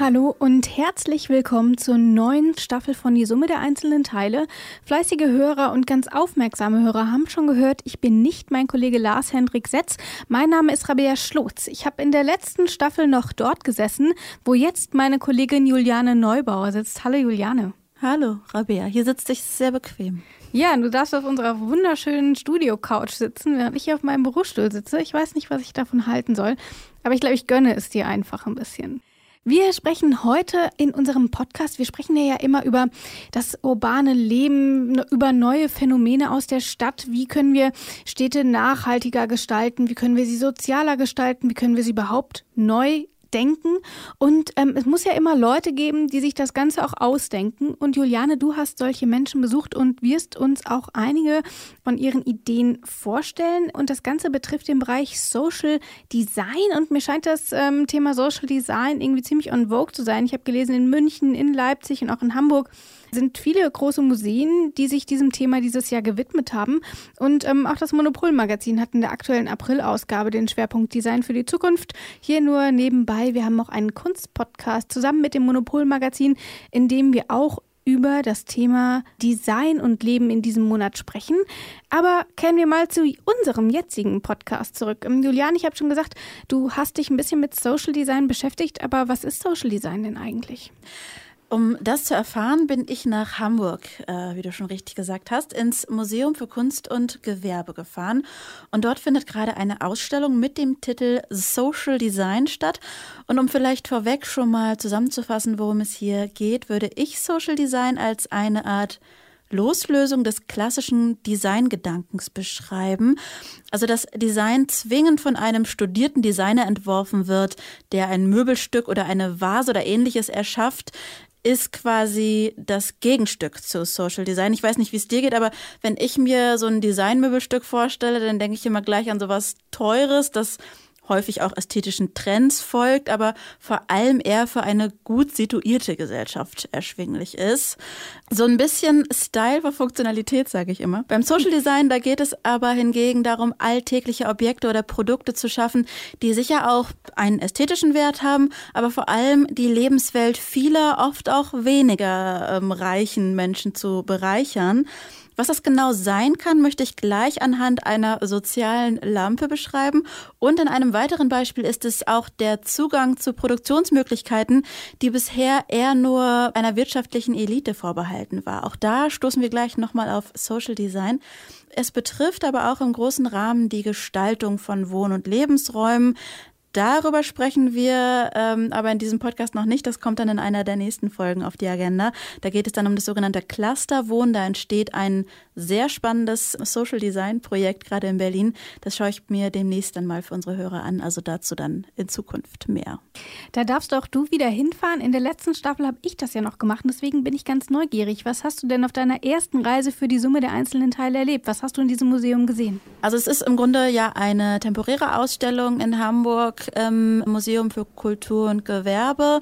Hallo und herzlich willkommen zur neuen Staffel von Die Summe der einzelnen Teile. Fleißige Hörer und ganz aufmerksame Hörer haben schon gehört, ich bin nicht mein Kollege Lars Hendrik Setz. Mein Name ist Rabea Schlotz. Ich habe in der letzten Staffel noch dort gesessen, wo jetzt meine Kollegin Juliane Neubauer sitzt. Hallo Juliane. Hallo Rabea, hier sitzt dich sehr bequem. Ja, du darfst auf unserer wunderschönen Studio-Couch sitzen, während ich hier auf meinem Bürostuhl sitze. Ich weiß nicht, was ich davon halten soll, aber ich glaube, ich gönne es dir einfach ein bisschen. Wir sprechen heute in unserem Podcast, wir sprechen ja immer über das urbane Leben, über neue Phänomene aus der Stadt. Wie können wir Städte nachhaltiger gestalten? Wie können wir sie sozialer gestalten? Wie können wir sie überhaupt neu denken. Und ähm, es muss ja immer Leute geben, die sich das Ganze auch ausdenken. Und Juliane, du hast solche Menschen besucht und wirst uns auch einige von ihren Ideen vorstellen. Und das Ganze betrifft den Bereich Social Design. Und mir scheint das ähm, Thema Social Design irgendwie ziemlich on vogue zu sein. Ich habe gelesen, in München, in Leipzig und auch in Hamburg sind viele große Museen, die sich diesem Thema dieses Jahr gewidmet haben. Und ähm, auch das Monopol-Magazin hat in der aktuellen April-Ausgabe den Schwerpunkt Design für die Zukunft. Hier nur nebenbei, wir haben noch einen Kunstpodcast zusammen mit dem Monopol-Magazin, in dem wir auch über das Thema Design und Leben in diesem Monat sprechen. Aber kehren wir mal zu unserem jetzigen Podcast zurück. Ähm, Julian, ich habe schon gesagt, du hast dich ein bisschen mit Social Design beschäftigt, aber was ist Social Design denn eigentlich? Um das zu erfahren, bin ich nach Hamburg, äh, wie du schon richtig gesagt hast, ins Museum für Kunst und Gewerbe gefahren. Und dort findet gerade eine Ausstellung mit dem Titel Social Design statt. Und um vielleicht vorweg schon mal zusammenzufassen, worum es hier geht, würde ich Social Design als eine Art Loslösung des klassischen Designgedankens beschreiben. Also dass Design zwingend von einem studierten Designer entworfen wird, der ein Möbelstück oder eine Vase oder ähnliches erschafft, ist quasi das Gegenstück zu Social Design. Ich weiß nicht, wie es dir geht, aber wenn ich mir so ein Designmöbelstück vorstelle, dann denke ich immer gleich an sowas Teures, das häufig auch ästhetischen Trends folgt, aber vor allem eher für eine gut situierte Gesellschaft erschwinglich ist. So ein bisschen Style für Funktionalität, sage ich immer. Beim Social Design, da geht es aber hingegen darum, alltägliche Objekte oder Produkte zu schaffen, die sicher auch einen ästhetischen Wert haben, aber vor allem die Lebenswelt vieler, oft auch weniger ähm, reichen Menschen zu bereichern. Was das genau sein kann, möchte ich gleich anhand einer sozialen Lampe beschreiben. Und in einem weiteren Beispiel ist es auch der Zugang zu Produktionsmöglichkeiten, die bisher eher nur einer wirtschaftlichen Elite vorbehalten war. Auch da stoßen wir gleich nochmal auf Social Design. Es betrifft aber auch im großen Rahmen die Gestaltung von Wohn- und Lebensräumen, Darüber sprechen wir ähm, aber in diesem Podcast noch nicht. Das kommt dann in einer der nächsten Folgen auf die Agenda. Da geht es dann um das sogenannte Clusterwohnen. Da entsteht ein sehr spannendes Social Design Projekt gerade in Berlin. Das schaue ich mir demnächst dann mal für unsere Hörer an. Also dazu dann in Zukunft mehr. Da darfst auch du wieder hinfahren. In der letzten Staffel habe ich das ja noch gemacht. Deswegen bin ich ganz neugierig. Was hast du denn auf deiner ersten Reise für die Summe der einzelnen Teile erlebt? Was hast du in diesem Museum gesehen? Also es ist im Grunde ja eine temporäre Ausstellung in Hamburg ähm, Museum für Kultur und Gewerbe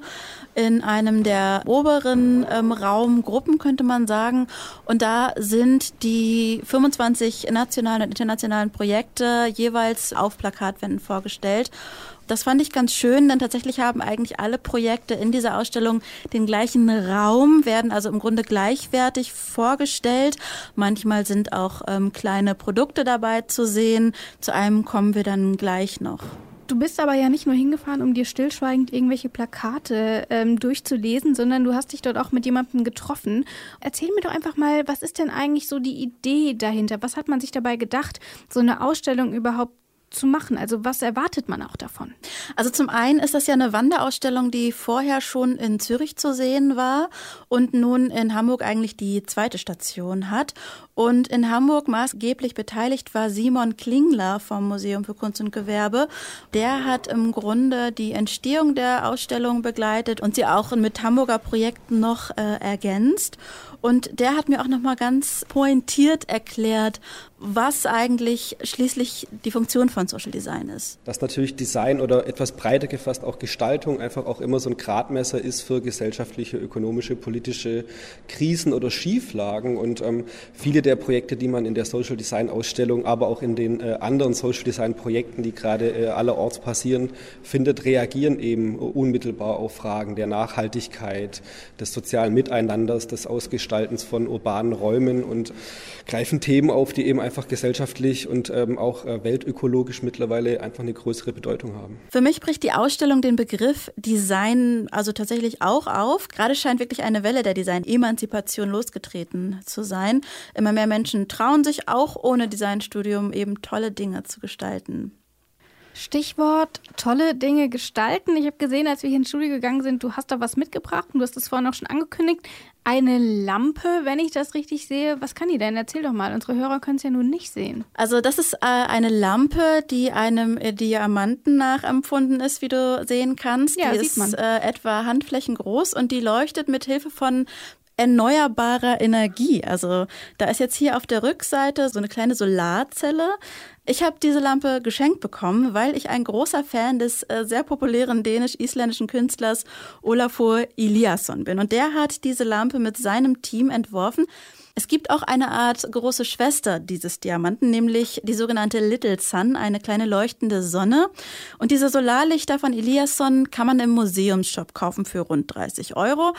in einem der oberen ähm, Raumgruppen, könnte man sagen. Und da sind die 25 nationalen und internationalen Projekte jeweils auf Plakatwänden vorgestellt. Das fand ich ganz schön, denn tatsächlich haben eigentlich alle Projekte in dieser Ausstellung den gleichen Raum, werden also im Grunde gleichwertig vorgestellt. Manchmal sind auch ähm, kleine Produkte dabei zu sehen. Zu einem kommen wir dann gleich noch. Du bist aber ja nicht nur hingefahren, um dir stillschweigend irgendwelche Plakate ähm, durchzulesen, sondern du hast dich dort auch mit jemandem getroffen. Erzähl mir doch einfach mal, was ist denn eigentlich so die Idee dahinter? Was hat man sich dabei gedacht, so eine Ausstellung überhaupt zu machen? Also was erwartet man auch davon? Also zum einen ist das ja eine Wanderausstellung, die vorher schon in Zürich zu sehen war und nun in Hamburg eigentlich die zweite Station hat. Und in Hamburg maßgeblich beteiligt war Simon Klingler vom Museum für Kunst und Gewerbe. Der hat im Grunde die Entstehung der Ausstellung begleitet und sie auch mit Hamburger Projekten noch äh, ergänzt. Und der hat mir auch nochmal ganz pointiert erklärt, was eigentlich schließlich die Funktion von Social Design ist. Dass natürlich Design oder etwas breiter gefasst auch Gestaltung einfach auch immer so ein Gradmesser ist für gesellschaftliche, ökonomische, politische Krisen oder Schieflagen. Und ähm, viele der Projekte, die man in der Social Design Ausstellung, aber auch in den äh, anderen Social Design Projekten, die gerade äh, allerorts passieren, findet, reagieren eben unmittelbar auf Fragen der Nachhaltigkeit, des sozialen Miteinanders, des Ausgestaltens von urbanen Räumen und greifen Themen auf, die eben einfach gesellschaftlich und ähm, auch äh, weltökologisch mittlerweile einfach eine größere Bedeutung haben. Für mich bricht die Ausstellung den Begriff Design also tatsächlich auch auf. Gerade scheint wirklich eine Welle der Design-Emanzipation losgetreten zu sein. Immer mehr Menschen trauen sich auch ohne Designstudium eben tolle Dinge zu gestalten. Stichwort tolle Dinge gestalten. Ich habe gesehen, als wir hier ins Studio gegangen sind, du hast da was mitgebracht und du hast es vorhin auch schon angekündigt. Eine Lampe, wenn ich das richtig sehe. Was kann die denn? Erzähl doch mal. Unsere Hörer können es ja nun nicht sehen. Also das ist äh, eine Lampe, die einem äh, Diamanten nachempfunden ist, wie du sehen kannst. Ja, die sieht ist. Äh, etwa Handflächen groß und die leuchtet mit Hilfe von erneuerbarer Energie. Also da ist jetzt hier auf der Rückseite so eine kleine Solarzelle. Ich habe diese Lampe geschenkt bekommen, weil ich ein großer Fan des äh, sehr populären dänisch-isländischen Künstlers Olafur Eliasson bin. Und der hat diese Lampe mit seinem Team entworfen. Es gibt auch eine Art große Schwester dieses Diamanten, nämlich die sogenannte Little Sun, eine kleine leuchtende Sonne. Und diese Solarlichter von Eliasson kann man im Museumsshop kaufen für rund 30 Euro.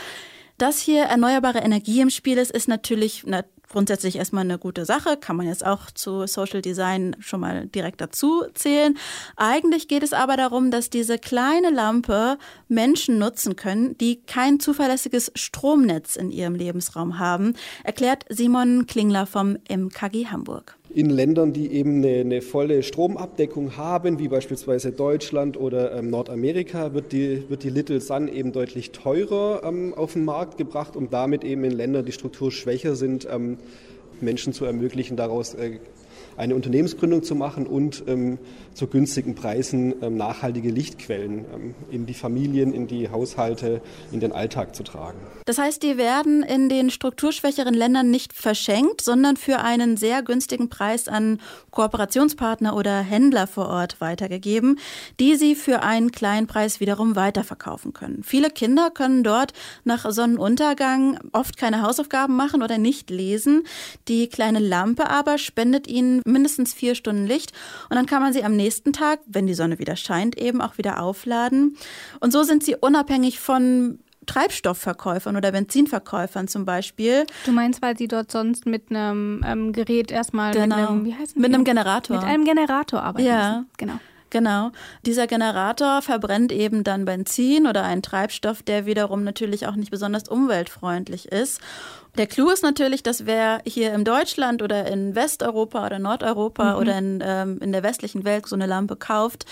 Dass hier erneuerbare Energie im Spiel ist, ist natürlich na, grundsätzlich erstmal eine gute Sache. Kann man jetzt auch zu Social Design schon mal direkt dazu zählen. Eigentlich geht es aber darum, dass diese kleine Lampe Menschen nutzen können, die kein zuverlässiges Stromnetz in ihrem Lebensraum haben, erklärt Simon Klingler vom MKG Hamburg in Ländern, die eben eine, eine, volle Stromabdeckung haben, wie beispielsweise Deutschland oder ähm, Nordamerika, wird die, wird die Little Sun eben deutlich teurer ähm, auf den Markt gebracht, um damit eben in Ländern, die strukturschwächer sind, ähm, Menschen zu ermöglichen, daraus äh, eine Unternehmensgründung zu machen und ähm, zu günstigen Preisen ähm, nachhaltige Lichtquellen ähm, in die Familien, in die Haushalte, in den Alltag zu tragen. Das heißt, die werden in den strukturschwächeren Ländern nicht verschenkt, sondern für einen sehr günstigen Preis an Kooperationspartner oder Händler vor Ort weitergegeben, die sie für einen kleinen Preis wiederum weiterverkaufen können. Viele Kinder können dort nach Sonnenuntergang oft keine Hausaufgaben machen oder nicht lesen. Die kleine Lampe aber spendet ihnen mindestens vier Stunden Licht und dann kann man sie am nächsten Tag, wenn die Sonne wieder scheint, eben auch wieder aufladen. Und so sind sie unabhängig von Treibstoffverkäufern oder Benzinverkäufern zum Beispiel. Du meinst, weil sie dort sonst mit einem ähm, Gerät erstmal genau. mit einem, wie heißt mit einem Generator. Mit einem Generator arbeiten. Ja, müssen. genau. Genau. Dieser Generator verbrennt eben dann Benzin oder einen Treibstoff, der wiederum natürlich auch nicht besonders umweltfreundlich ist. Der Clou ist natürlich, dass wer hier in Deutschland oder in Westeuropa oder Nordeuropa mhm. oder in, ähm, in der westlichen Welt so eine Lampe kauft,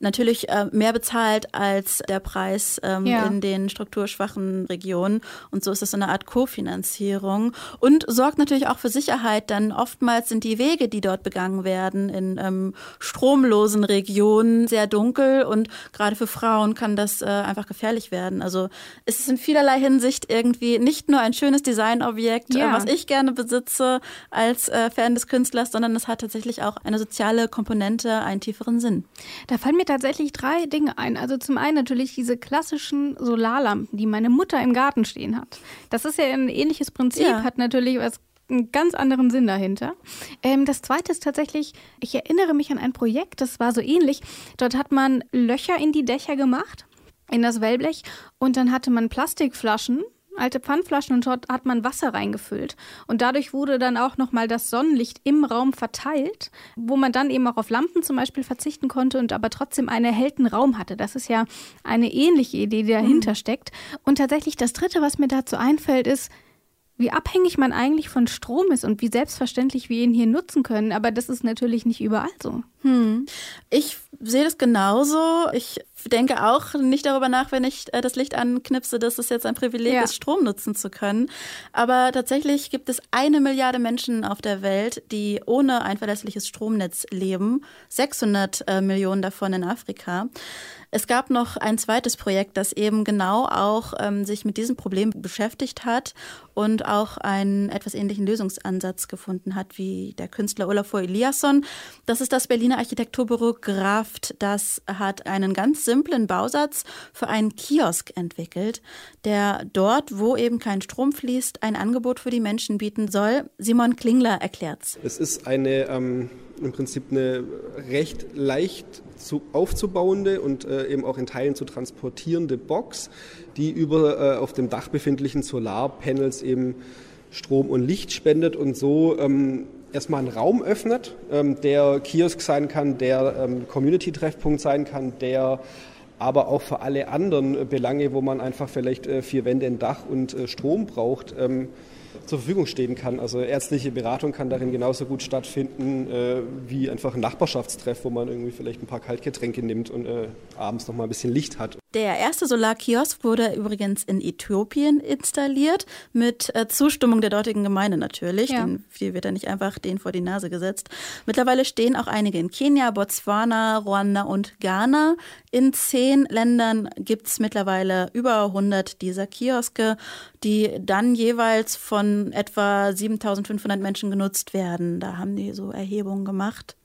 natürlich äh, mehr bezahlt als der Preis ähm, ja. in den strukturschwachen Regionen. Und so ist es so eine Art Kofinanzierung und sorgt natürlich auch für Sicherheit, denn oftmals sind die Wege, die dort begangen werden, in ähm, stromlosen Regionen sehr dunkel und gerade für Frauen kann das äh, einfach gefährlich werden. Also es ist in vielerlei Hinsicht irgendwie nicht nur ein schönes Designobjekt, äh, ja. äh, was ich gerne besitze als äh, Fan des Künstlers, sondern es hat tatsächlich auch eine soziale Komponente, einen tieferen Sinn. Da fallen mir tatsächlich drei Dinge ein. Also zum einen natürlich diese klassischen Solarlampen, die meine Mutter im Garten stehen hat. Das ist ja ein ähnliches Prinzip, ja. hat natürlich was einen ganz anderen Sinn dahinter. Ähm, das zweite ist tatsächlich, ich erinnere mich an ein Projekt, das war so ähnlich. Dort hat man Löcher in die Dächer gemacht, in das Wellblech, und dann hatte man Plastikflaschen alte Pfandflaschen und dort hat man Wasser reingefüllt. Und dadurch wurde dann auch nochmal das Sonnenlicht im Raum verteilt, wo man dann eben auch auf Lampen zum Beispiel verzichten konnte und aber trotzdem einen erhellten Raum hatte. Das ist ja eine ähnliche Idee, die dahinter mhm. steckt. Und tatsächlich das Dritte, was mir dazu einfällt, ist, wie abhängig man eigentlich von Strom ist und wie selbstverständlich wir ihn hier nutzen können. Aber das ist natürlich nicht überall so. Hm. Ich sehe das genauso. Ich denke auch nicht darüber nach, wenn ich äh, das Licht anknipse, dass es jetzt ein Privileg ja. ist, Strom nutzen zu können. Aber tatsächlich gibt es eine Milliarde Menschen auf der Welt, die ohne ein verlässliches Stromnetz leben. 600 äh, Millionen davon in Afrika. Es gab noch ein zweites Projekt, das eben genau auch ähm, sich mit diesem Problem beschäftigt hat und auch einen etwas ähnlichen Lösungsansatz gefunden hat wie der Künstler Olafur Eliasson. Das ist das Berliner Architekturbüro Graft. Das hat einen ganz simplen Bausatz für einen Kiosk entwickelt, der dort, wo eben kein Strom fließt, ein Angebot für die Menschen bieten soll. Simon Klingler erklärt's. Es ist eine ähm, im Prinzip eine recht leicht zu, aufzubauende und äh, eben auch in Teilen zu transportierende Box, die über äh, auf dem Dach befindlichen Solarpanels eben Strom und Licht spendet und so ähm, erstmal einen Raum öffnet, ähm, der Kiosk sein kann, der ähm, Community-Treffpunkt sein kann, der aber auch für alle anderen Belange, wo man einfach vielleicht äh, vier Wände, ein Dach und äh, Strom braucht, ähm, zur Verfügung stehen kann. Also ärztliche Beratung kann darin genauso gut stattfinden äh, wie einfach ein Nachbarschaftstreff, wo man irgendwie vielleicht ein paar Kaltgetränke nimmt und äh, abends noch mal ein bisschen Licht hat. Der erste Solarkiosk wurde übrigens in Äthiopien installiert, mit äh, Zustimmung der dortigen Gemeinde natürlich. Ja. Den, die wird ja nicht einfach denen vor die Nase gesetzt. Mittlerweile stehen auch einige in Kenia, Botswana, Ruanda und Ghana. In zehn Ländern gibt es mittlerweile über 100 dieser Kioske, die dann jeweils von etwa 7500 Menschen genutzt werden. Da haben die so Erhebungen gemacht.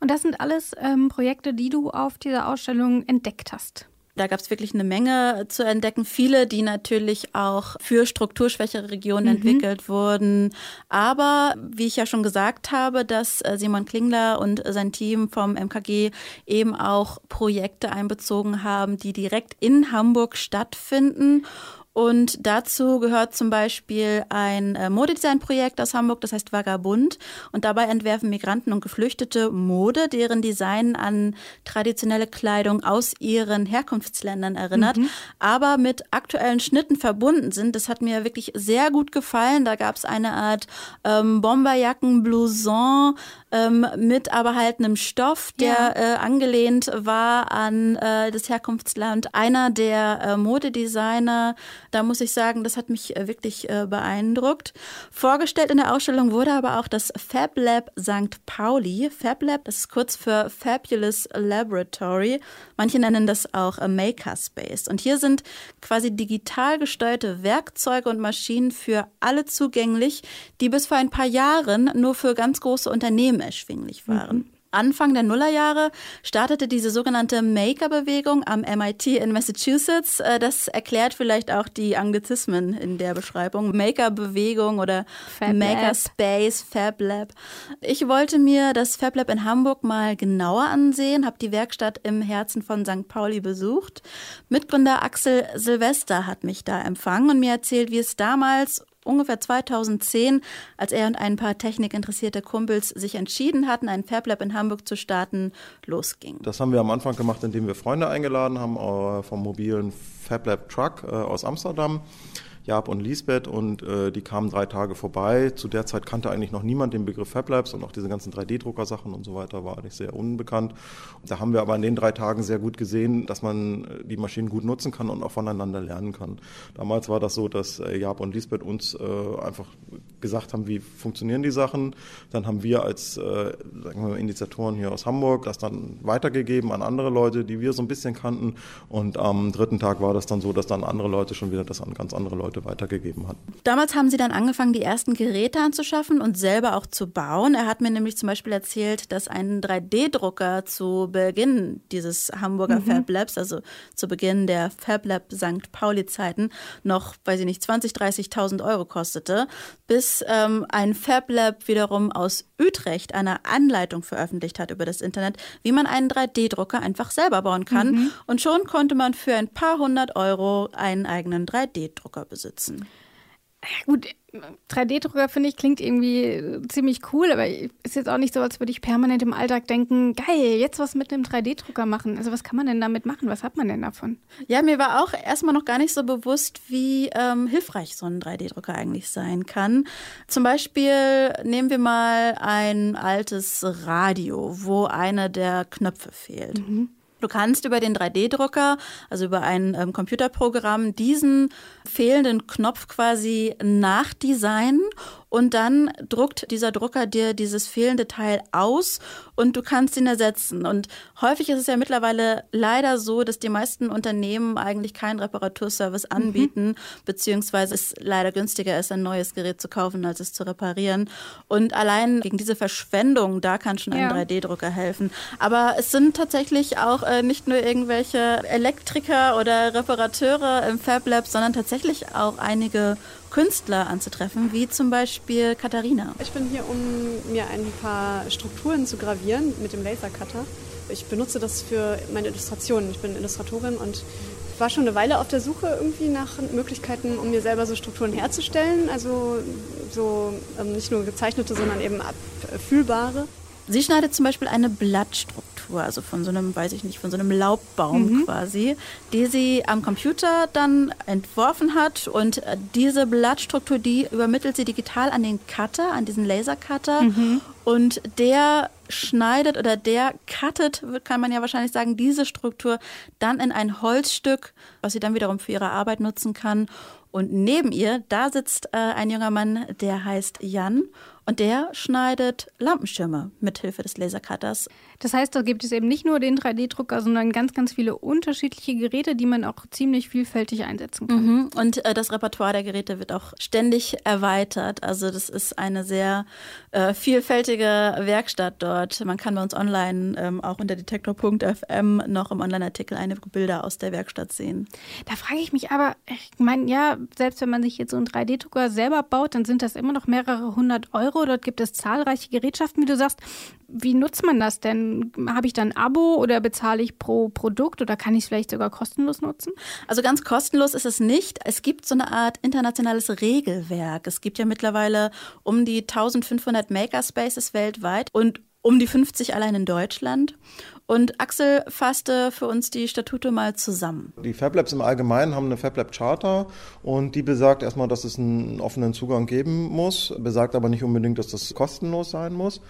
Und das sind alles ähm, Projekte, die du auf dieser Ausstellung entdeckt hast. Da gab es wirklich eine Menge zu entdecken. Viele, die natürlich auch für strukturschwächere Regionen mhm. entwickelt wurden. Aber wie ich ja schon gesagt habe, dass äh, Simon Klingler und sein Team vom MKG eben auch Projekte einbezogen haben, die direkt in Hamburg stattfinden und dazu gehört zum Beispiel ein äh, Modedesign-Projekt aus Hamburg, das heißt Vagabund. Und dabei entwerfen Migranten und Geflüchtete Mode, deren Design an traditionelle Kleidung aus ihren Herkunftsländern erinnert, mhm. aber mit aktuellen Schnitten verbunden sind. Das hat mir wirklich sehr gut gefallen. Da gab es eine Art ähm, Bomberjacken, Blouson ähm, mit aber halt einem Stoff, der ja. äh, angelehnt war an äh, das Herkunftsland. Einer der äh, Modedesigner da muss ich sagen, das hat mich äh, wirklich äh, beeindruckt. Vorgestellt in der Ausstellung wurde aber auch das Fab Lab St. Pauli. Fab Lab, das ist kurz für Fabulous Laboratory. Manche nennen das auch Makerspace. Und hier sind quasi digital gesteuerte Werkzeuge und Maschinen für alle zugänglich, die bis vor ein paar Jahren nur für ganz große Unternehmen erschwinglich waren. Mhm. Anfang der Nullerjahre startete diese sogenannte Maker-Bewegung am MIT in Massachusetts. Äh, das erklärt vielleicht auch die Anglizismen in der Beschreibung. Maker-Bewegung oder Fab Makerspace, Fab Lab. Ich wollte mir das Fab Lab in Hamburg mal genauer ansehen, habe die Werkstatt im Herzen von St. Pauli besucht. Mitgründer Axel Silvester hat mich da empfangen und mir erzählt, wie es damals ungefähr 2010, als er und ein paar technikinteressierte Kumpels sich entschieden hatten, ein FabLab in Hamburg zu starten, losging. Das haben wir am Anfang gemacht, indem wir Freunde eingeladen haben äh, vom mobilen FabLab Truck äh, aus Amsterdam. Jab und Lisbeth und äh, die kamen drei Tage vorbei. Zu der Zeit kannte eigentlich noch niemand den Begriff FabLabs und auch diese ganzen 3D-Drucker-Sachen und so weiter war eigentlich sehr unbekannt. Da haben wir aber in den drei Tagen sehr gut gesehen, dass man äh, die Maschinen gut nutzen kann und auch voneinander lernen kann. Damals war das so, dass äh, Jab und Lisbeth uns äh, einfach gesagt haben, wie funktionieren die Sachen. Dann haben wir als äh, wir, Initiatoren hier aus Hamburg das dann weitergegeben an andere Leute, die wir so ein bisschen kannten. Und am dritten Tag war das dann so, dass dann andere Leute schon wieder das an ganz andere Leute Leute weitergegeben hat. Damals haben Sie dann angefangen, die ersten Geräte anzuschaffen und selber auch zu bauen. Er hat mir nämlich zum Beispiel erzählt, dass ein 3D-Drucker zu Beginn dieses Hamburger mhm. Fab Labs, also zu Beginn der Fab Lab St. Pauli-Zeiten, noch, weiß ich nicht, 20.000, 30.000 Euro kostete, bis ähm, ein Fab Lab wiederum aus Utrecht eine Anleitung veröffentlicht hat über das Internet, wie man einen 3D-Drucker einfach selber bauen kann. Mhm. Und schon konnte man für ein paar hundert Euro einen eigenen 3D-Drucker besitzen besitzen. Ja, gut, 3D-Drucker finde ich klingt irgendwie ziemlich cool, aber ist jetzt auch nicht so, als würde ich permanent im Alltag denken, geil, jetzt was mit einem 3D-Drucker machen. Also was kann man denn damit machen? Was hat man denn davon? Ja, mir war auch erstmal noch gar nicht so bewusst, wie ähm, hilfreich so ein 3D-Drucker eigentlich sein kann. Zum Beispiel nehmen wir mal ein altes Radio, wo einer der Knöpfe fehlt. Mhm. Du kannst über den 3D-Drucker, also über ein ähm, Computerprogramm, diesen fehlenden Knopf quasi nachdesignen und dann druckt dieser Drucker dir dieses fehlende Teil aus und du kannst ihn ersetzen. Und häufig ist es ja mittlerweile leider so, dass die meisten Unternehmen eigentlich keinen Reparaturservice mhm. anbieten, mhm. beziehungsweise es leider günstiger ist, ein neues Gerät zu kaufen, als es zu reparieren. Und allein gegen diese Verschwendung, da kann schon ein ja. 3D-Drucker helfen. Aber es sind tatsächlich auch äh, nicht nur irgendwelche Elektriker oder Reparateure im Fab Lab, sondern tatsächlich auch einige Künstler anzutreffen, wie zum Beispiel Katharina. Ich bin hier, um mir ein paar Strukturen zu gravieren mit dem Lasercutter. Ich benutze das für meine Illustrationen. Ich bin Illustratorin und war schon eine Weile auf der Suche irgendwie nach Möglichkeiten, um mir selber so Strukturen herzustellen. Also so ähm, nicht nur gezeichnete, sondern eben abfühlbare. Sie schneidet zum Beispiel eine Blattstruktur, also von so einem, weiß ich nicht, von so einem Laubbaum mhm. quasi, die sie am Computer dann entworfen hat. Und äh, diese Blattstruktur, die übermittelt sie digital an den Cutter, an diesen Lasercutter. Mhm. Und der schneidet oder der cuttet, kann man ja wahrscheinlich sagen, diese Struktur dann in ein Holzstück, was sie dann wiederum für ihre Arbeit nutzen kann. Und neben ihr, da sitzt äh, ein junger Mann, der heißt Jan und der schneidet Lampenschirme mit Hilfe des Lasercutters. Das heißt, da gibt es eben nicht nur den 3D-Drucker, sondern ganz, ganz viele unterschiedliche Geräte, die man auch ziemlich vielfältig einsetzen kann. Mhm. Und äh, das Repertoire der Geräte wird auch ständig erweitert. Also das ist eine sehr äh, vielfältige Werkstatt dort. Man kann bei uns online ähm, auch unter detektor.fm noch im Online-Artikel einige Bilder aus der Werkstatt sehen. Da frage ich mich aber, ich meine, ja, selbst wenn man sich jetzt so einen 3D-Drucker selber baut, dann sind das immer noch mehrere hundert Euro. Dort gibt es zahlreiche Gerätschaften, wie du sagst. Wie nutzt man das denn? Habe ich dann ein Abo oder bezahle ich pro Produkt oder kann ich es vielleicht sogar kostenlos nutzen? Also ganz kostenlos ist es nicht. Es gibt so eine Art internationales Regelwerk. Es gibt ja mittlerweile um die 1500 Makerspaces weltweit und um die 50 allein in Deutschland. Und Axel fasste für uns die Statute mal zusammen. Die Fab Labs im Allgemeinen haben eine Fab Lab Charter und die besagt erstmal, dass es einen offenen Zugang geben muss, besagt aber nicht unbedingt, dass das kostenlos sein muss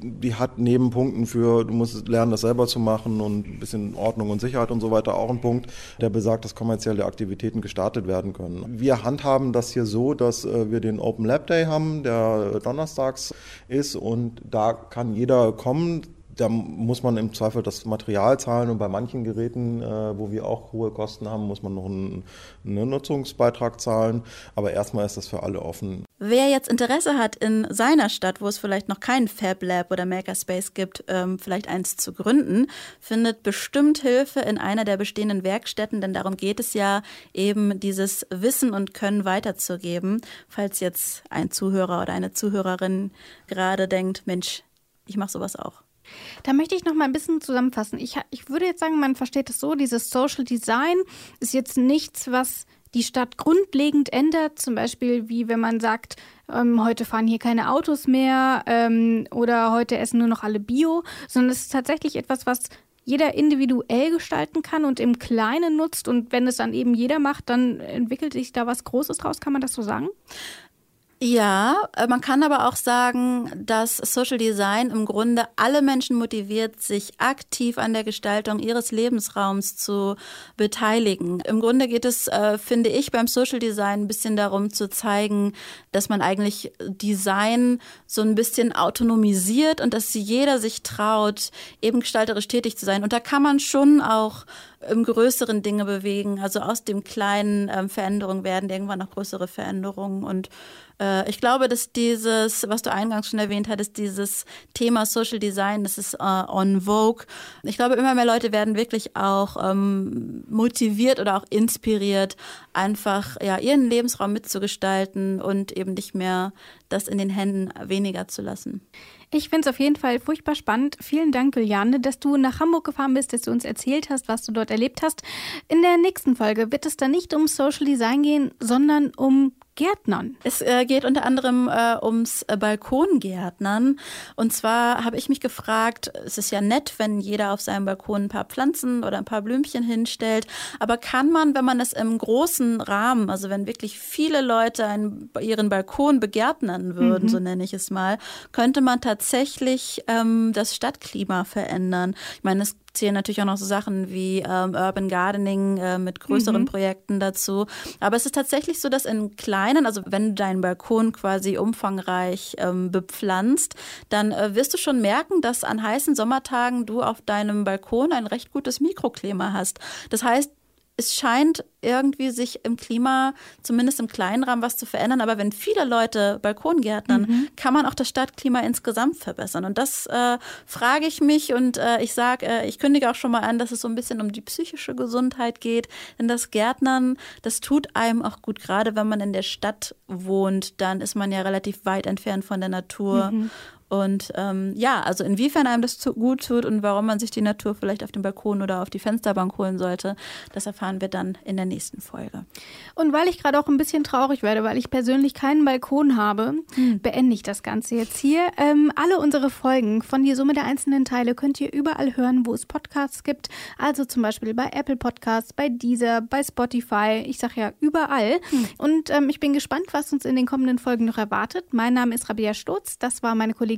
die hat neben Punkten für, du musst lernen, das selber zu machen und ein bisschen Ordnung und Sicherheit und so weiter auch einen Punkt, der besagt, dass kommerzielle Aktivitäten gestartet werden können. Wir handhaben das hier so, dass äh, wir den Open Lab Day haben, der donnerstags ist und da kann jeder kommen, da muss man im Zweifel das Material zahlen und bei manchen Geräten, äh, wo wir auch hohe Kosten haben, muss man noch einen, einen, Nutzungsbeitrag zahlen. Aber erstmal ist das für alle offen. Wer jetzt Interesse hat, in seiner Stadt, wo es vielleicht noch keinen Fab Lab oder Makerspace gibt, ähm, vielleicht eins zu gründen, findet bestimmt Hilfe in einer der bestehenden Werkstätten, denn darum geht es ja eben, dieses Wissen und Können weiterzugeben. Falls jetzt ein Zuhörer oder eine Zuhörerin gerade denkt, Mensch, ich mache sowas auch. Da möchte ich noch mal ein bisschen zusammenfassen. Ich, ich würde jetzt sagen, man versteht es so, dieses Social Design ist jetzt nichts, was die Stadt grundlegend ändert, zum Beispiel wie wenn man sagt, ähm, heute fahren hier keine Autos mehr ähm, oder heute essen nur noch alle Bio, sondern es ist tatsächlich etwas, was jeder individuell gestalten kann und im Kleinen nutzt und wenn es dann eben jeder macht, dann entwickelt sich da was Großes draus, kann man das so sagen? Ja, äh, man kann aber auch sagen, dass Social Design im Grunde alle Menschen motiviert, sich aktiv an der Gestaltung ihres Lebensraums zu beteiligen. Im Grunde geht es, äh, finde ich, beim Social Design ein bisschen darum zu zeigen, dass man eigentlich Design so ein bisschen autonomisiert und dass jeder sich traut, eben gestalterisch tätig zu sein. Und da kann man schon auch im größeren Dinge bewegen. Also aus dem kleinen ähm, Veränderungen werden irgendwann noch größere Veränderungen. Und äh, ich glaube, dass dieses, was du eingangs schon erwähnt hattest, dieses Thema Social Design, das ist äh, on Vogue. Ich glaube, immer mehr Leute werden wirklich auch ähm, motiviert oder auch inspiriert, einfach ja, ihren Lebensraum mitzugestalten und eben nicht mehr das in den Händen weniger zu lassen. Ich finde es auf jeden Fall furchtbar spannend. Vielen Dank, Juliane, dass du nach Hamburg gefahren bist, dass du uns erzählt hast, was du dort erlebt hast. In der nächsten Folge wird es dann nicht um Social Design gehen, sondern um Gärtnern. Es äh, geht unter anderem äh, ums äh, Balkongärtnern. Und zwar habe ich mich gefragt, es ist ja nett, wenn jeder auf seinem Balkon ein paar Pflanzen oder ein paar Blümchen hinstellt. Aber kann man, wenn man es im großen Rahmen, also wenn wirklich viele Leute einen, ihren Balkon begärtnern, würden, mhm. so nenne ich es mal, könnte man tatsächlich ähm, das Stadtklima verändern. Ich meine, es zählen natürlich auch noch so Sachen wie ähm, Urban Gardening äh, mit größeren mhm. Projekten dazu. Aber es ist tatsächlich so, dass in kleinen, also wenn du deinen Balkon quasi umfangreich ähm, bepflanzt, dann äh, wirst du schon merken, dass an heißen Sommertagen du auf deinem Balkon ein recht gutes Mikroklima hast. Das heißt, es scheint irgendwie sich im Klima, zumindest im kleinen Rahmen, was zu verändern. Aber wenn viele Leute Balkongärtnern, mhm. kann man auch das Stadtklima insgesamt verbessern. Und das äh, frage ich mich und äh, ich sage, äh, ich kündige auch schon mal an, dass es so ein bisschen um die psychische Gesundheit geht. Denn das Gärtnern, das tut einem auch gut. Gerade wenn man in der Stadt wohnt, dann ist man ja relativ weit entfernt von der Natur. Mhm. Und ähm, ja, also inwiefern einem das zu, gut tut und warum man sich die Natur vielleicht auf dem Balkon oder auf die Fensterbank holen sollte, das erfahren wir dann in der nächsten Folge. Und weil ich gerade auch ein bisschen traurig werde, weil ich persönlich keinen Balkon habe, hm. beende ich das Ganze jetzt hier. Ähm, alle unsere Folgen von die Summe der einzelnen Teile könnt ihr überall hören, wo es Podcasts gibt. Also zum Beispiel bei Apple Podcasts, bei Deezer, bei Spotify. Ich sage ja überall. Hm. Und ähm, ich bin gespannt, was uns in den kommenden Folgen noch erwartet. Mein Name ist Rabia Stutz. Das war meine Kollegin